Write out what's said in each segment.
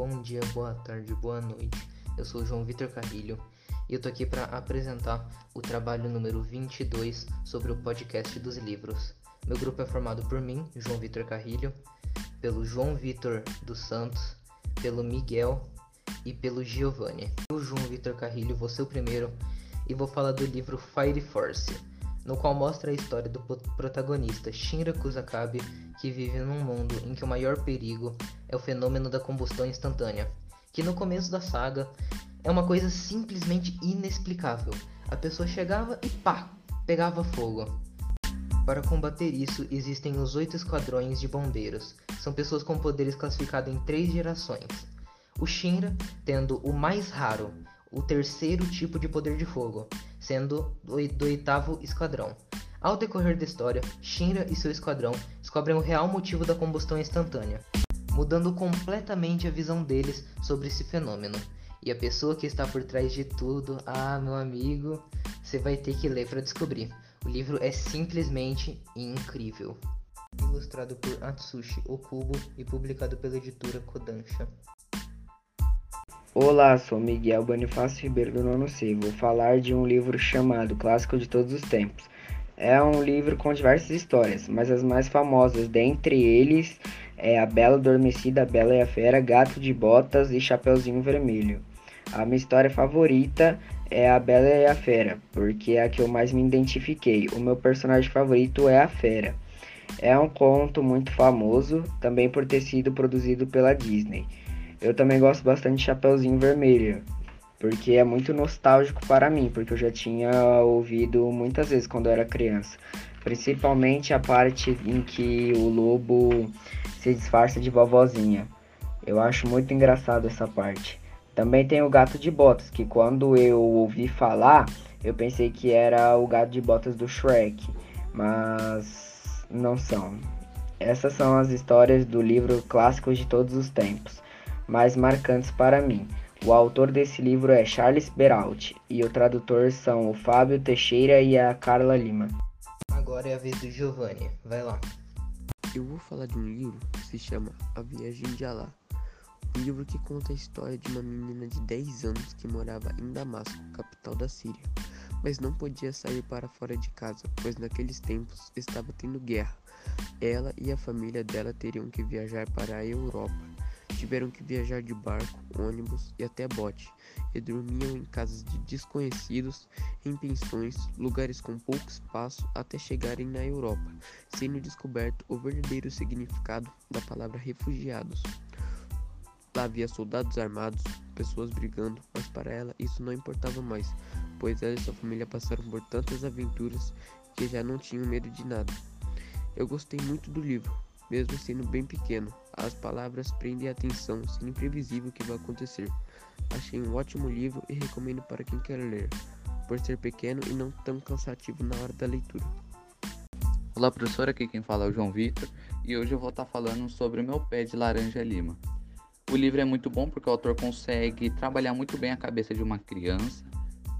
Bom dia, boa tarde, boa noite. Eu sou João Vitor Carrilho e eu tô aqui para apresentar o trabalho número 22 sobre o podcast dos livros. Meu grupo é formado por mim, João Vitor Carrilho, pelo João Vitor dos Santos, pelo Miguel e pelo Giovanni. Eu, João Vitor Carrilho, vou ser o primeiro e vou falar do livro Fire Force, no qual mostra a história do protagonista Shinra Kusakabe, que vive num mundo em que o maior perigo é o fenômeno da combustão instantânea, que no começo da saga é uma coisa simplesmente inexplicável. A pessoa chegava e pá, pegava fogo. Para combater isso, existem os oito esquadrões de bombeiros. São pessoas com poderes classificados em três gerações. O Shinra, tendo o mais raro, o terceiro tipo de poder de fogo, sendo do, oitavo esquadrão. Ao decorrer da história, Shinra e seu esquadrão descobrem o real motivo da combustão instantânea, mudando completamente a visão deles sobre esse fenômeno. E a pessoa que está por trás de tudo, ah, meu amigo, você vai ter que ler para descobrir. O livro é simplesmente incrível. Ilustrado por Atsushi Okubo e publicado pela editora Kodansha. Olá, sou Miguel Bonifácio Ribeiro do Nono C. Vou falar de um livro chamado Clássico de Todos os Tempos. É um livro com diversas histórias, mas as mais famosas dentre eles é A Bela Adormecida, a Bela e a Fera, Gato de Botas e Chapeuzinho Vermelho. A minha história favorita é A Bela e a Fera, porque é a que eu mais me identifiquei. O meu personagem favorito é a Fera. É um conto muito famoso, também por ter sido produzido pela Disney. Eu também gosto bastante de Chapeuzinho Vermelho, porque é muito nostálgico para mim, porque eu já tinha ouvido muitas vezes quando eu era criança. Principalmente a parte em que o lobo se disfarça de vovozinha. Eu acho muito engraçado essa parte. Também tem o gato de botas, que quando eu ouvi falar, eu pensei que era o gato de botas do Shrek, mas não são. Essas são as histórias do livro Clássicos de Todos os Tempos mais marcantes para mim. O autor desse livro é Charles Beralt e o tradutor são o Fábio Teixeira e a Carla Lima. Agora é a vez do Giovanni, vai lá. Eu vou falar de um livro que se chama A Viagem de Alá. Um livro que conta a história de uma menina de 10 anos que morava em Damasco, capital da Síria, mas não podia sair para fora de casa, pois naqueles tempos estava tendo guerra. Ela e a família dela teriam que viajar para a Europa Tiveram que viajar de barco, ônibus e até bote, e dormiam em casas de desconhecidos, em pensões, lugares com pouco espaço até chegarem na Europa, sendo descoberto o verdadeiro significado da palavra refugiados. Lá havia soldados armados, pessoas brigando, mas para ela isso não importava mais, pois ela e sua família passaram por tantas aventuras que já não tinham medo de nada. Eu gostei muito do livro, mesmo sendo bem pequeno. As palavras prendem a atenção, sendo imprevisível o que vai acontecer. Achei um ótimo livro e recomendo para quem quer ler, por ser pequeno e não tão cansativo na hora da leitura. Olá, professor, aqui quem fala é o João Vitor e hoje eu vou estar falando sobre o meu pé de laranja lima. O livro é muito bom porque o autor consegue trabalhar muito bem a cabeça de uma criança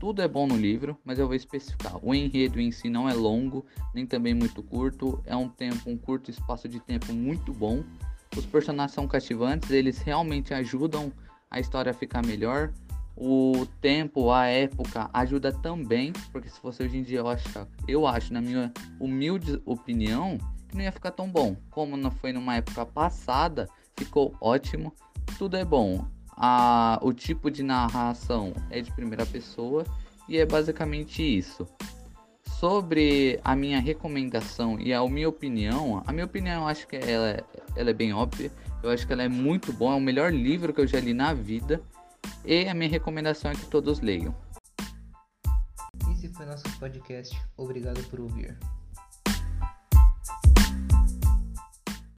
tudo é bom no livro, mas eu vou especificar. O enredo em si não é longo, nem também muito curto. É um tempo, um curto espaço de tempo muito bom. Os personagens são cativantes, eles realmente ajudam a história a ficar melhor. O tempo, a época ajuda também, porque se fosse hoje em dia, eu acho, eu acho, na minha humilde opinião, que não ia ficar tão bom. Como não foi numa época passada, ficou ótimo. Tudo é bom a, o tipo de narração é de primeira pessoa e é basicamente isso. Sobre a minha recomendação e a minha opinião, a minha opinião eu acho que ela, ela é bem óbvia. Eu acho que ela é muito boa, é o melhor livro que eu já li na vida. E a minha recomendação é que todos leiam. Esse foi nosso podcast. Obrigado por ouvir.